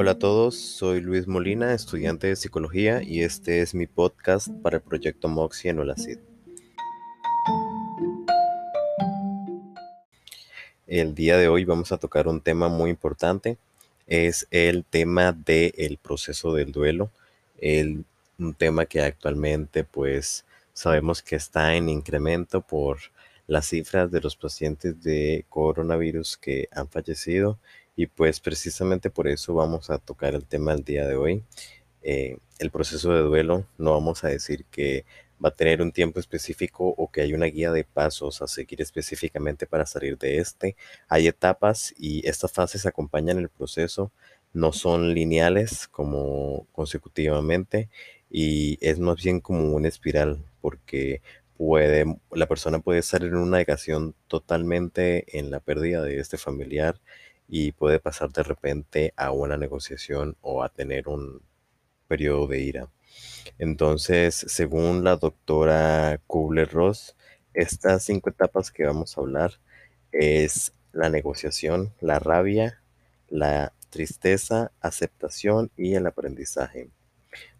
Hola a todos, soy Luis Molina, estudiante de psicología y este es mi podcast para el proyecto Moxie en Olacid. El día de hoy vamos a tocar un tema muy importante, es el tema del proceso del duelo, el, un tema que actualmente pues sabemos que está en incremento por las cifras de los pacientes de coronavirus que han fallecido y pues precisamente por eso vamos a tocar el tema del día de hoy. Eh, el proceso de duelo, no vamos a decir que va a tener un tiempo específico o que hay una guía de pasos a seguir específicamente para salir de este. Hay etapas y estas fases acompañan el proceso, no son lineales como consecutivamente y es más bien como una espiral porque puede, la persona puede estar en una negación totalmente en la pérdida de este familiar y puede pasar de repente a una negociación o a tener un periodo de ira. Entonces, según la doctora Kubler-Ross, estas cinco etapas que vamos a hablar es la negociación, la rabia, la tristeza, aceptación y el aprendizaje.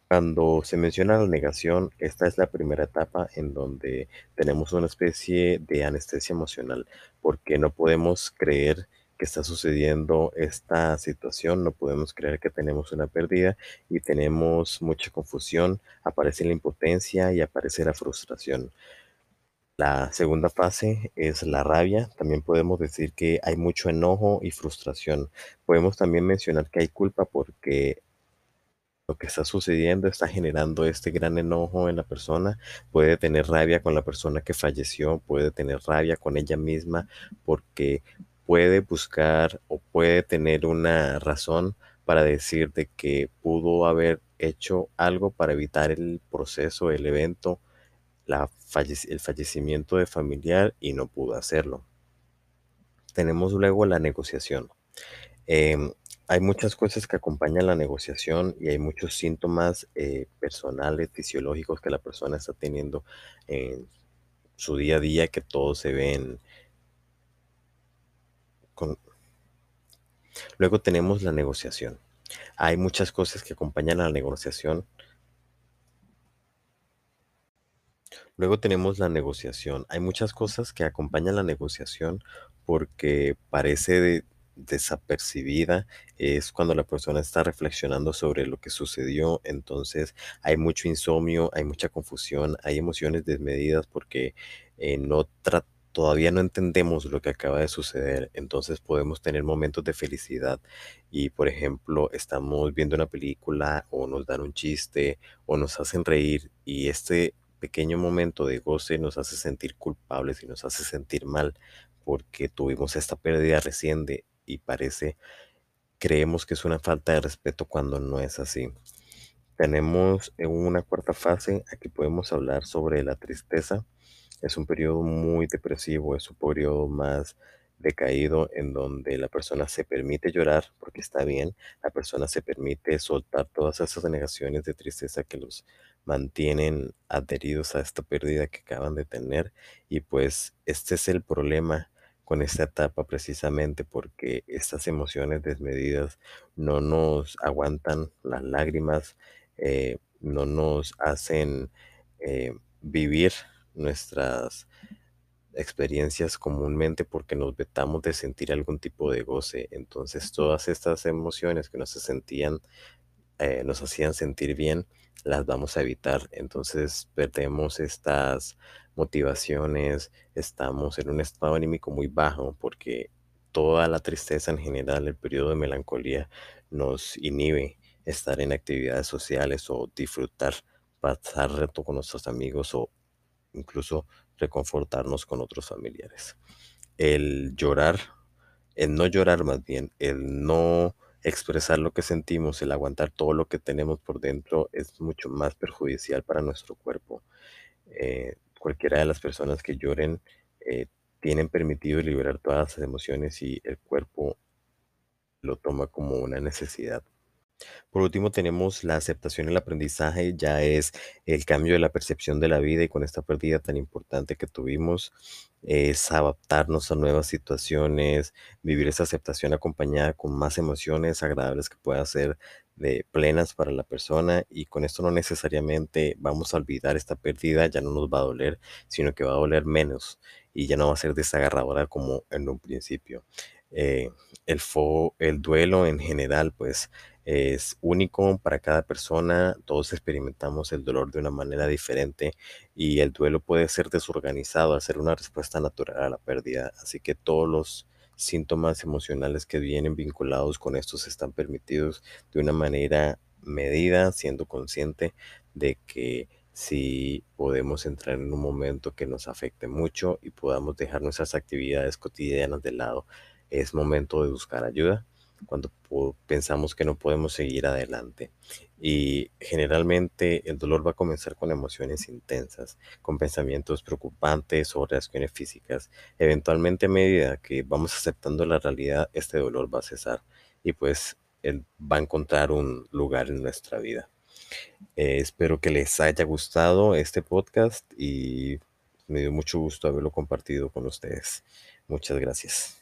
Cuando se menciona la negación, esta es la primera etapa en donde tenemos una especie de anestesia emocional, porque no podemos creer que está sucediendo esta situación, no podemos creer que tenemos una pérdida y tenemos mucha confusión, aparece la impotencia y aparece la frustración. La segunda fase es la rabia. También podemos decir que hay mucho enojo y frustración. Podemos también mencionar que hay culpa porque lo que está sucediendo está generando este gran enojo en la persona, puede tener rabia con la persona que falleció, puede tener rabia con ella misma porque puede buscar o puede tener una razón para decir de que pudo haber hecho algo para evitar el proceso, el evento, el fallecimiento de familiar y no pudo hacerlo. Tenemos luego la negociación. Em, hay muchas cosas que acompañan la negociación y hay muchos síntomas eh, personales, fisiológicos que la persona está teniendo en su día a día que todos se ven Luego tenemos la negociación. Hay muchas cosas que acompañan a la negociación. Luego tenemos la negociación. Hay muchas cosas que acompañan la negociación porque parece de, desapercibida es cuando la persona está reflexionando sobre lo que sucedió. Entonces hay mucho insomnio, hay mucha confusión, hay emociones desmedidas porque eh, no todavía no entendemos lo que acaba de suceder. Entonces podemos tener momentos de felicidad y, por ejemplo, estamos viendo una película o nos dan un chiste o nos hacen reír y este pequeño momento de goce nos hace sentir culpables y nos hace sentir mal porque tuvimos esta pérdida reciente y parece, creemos que es una falta de respeto cuando no es así. Tenemos en una cuarta fase, aquí podemos hablar sobre la tristeza. Es un periodo muy depresivo, es un periodo más decaído en donde la persona se permite llorar porque está bien, la persona se permite soltar todas esas negaciones de tristeza que los mantienen adheridos a esta pérdida que acaban de tener. Y pues este es el problema con esta etapa precisamente porque estas emociones desmedidas no nos aguantan las lágrimas, eh, no nos hacen eh, vivir nuestras experiencias comúnmente porque nos vetamos de sentir algún tipo de goce. Entonces todas estas emociones que nos sentían, eh, nos hacían sentir bien, las vamos a evitar. Entonces perdemos estas motivaciones, estamos en un estado anímico muy bajo porque toda la tristeza en general, el periodo de melancolía nos inhibe estar en actividades sociales o disfrutar, pasar reto con nuestros amigos o incluso reconfortarnos con otros familiares. El llorar, el no llorar más bien, el no expresar lo que sentimos, el aguantar todo lo que tenemos por dentro es mucho más perjudicial para nuestro cuerpo. Eh, cualquiera de las personas que lloren eh, tienen permitido liberar todas las emociones y el cuerpo lo toma como una necesidad. Por último, tenemos la aceptación el aprendizaje, ya es el cambio de la percepción de la vida y con esta pérdida tan importante que tuvimos, es adaptarnos a nuevas situaciones, vivir esa aceptación acompañada con más emociones agradables que puedan ser de plenas para la persona y con esto no necesariamente vamos a olvidar esta pérdida, ya no nos va a doler, sino que va a doler menos y ya no va a ser desagarradora como en un principio. Eh, el, fo- el duelo en general, pues es único para cada persona, todos experimentamos el dolor de una manera diferente y el duelo puede ser desorganizado al ser una respuesta natural a la pérdida, así que todos los síntomas emocionales que vienen vinculados con estos están permitidos de una manera medida, siendo consciente de que si podemos entrar en un momento que nos afecte mucho y podamos dejar nuestras actividades cotidianas de lado, es momento de buscar ayuda cuando pensamos que no podemos seguir adelante. Y generalmente el dolor va a comenzar con emociones intensas, con pensamientos preocupantes o reacciones físicas. Eventualmente, a medida que vamos aceptando la realidad, este dolor va a cesar y pues él va a encontrar un lugar en nuestra vida. Eh, espero que les haya gustado este podcast y me dio mucho gusto haberlo compartido con ustedes. Muchas gracias.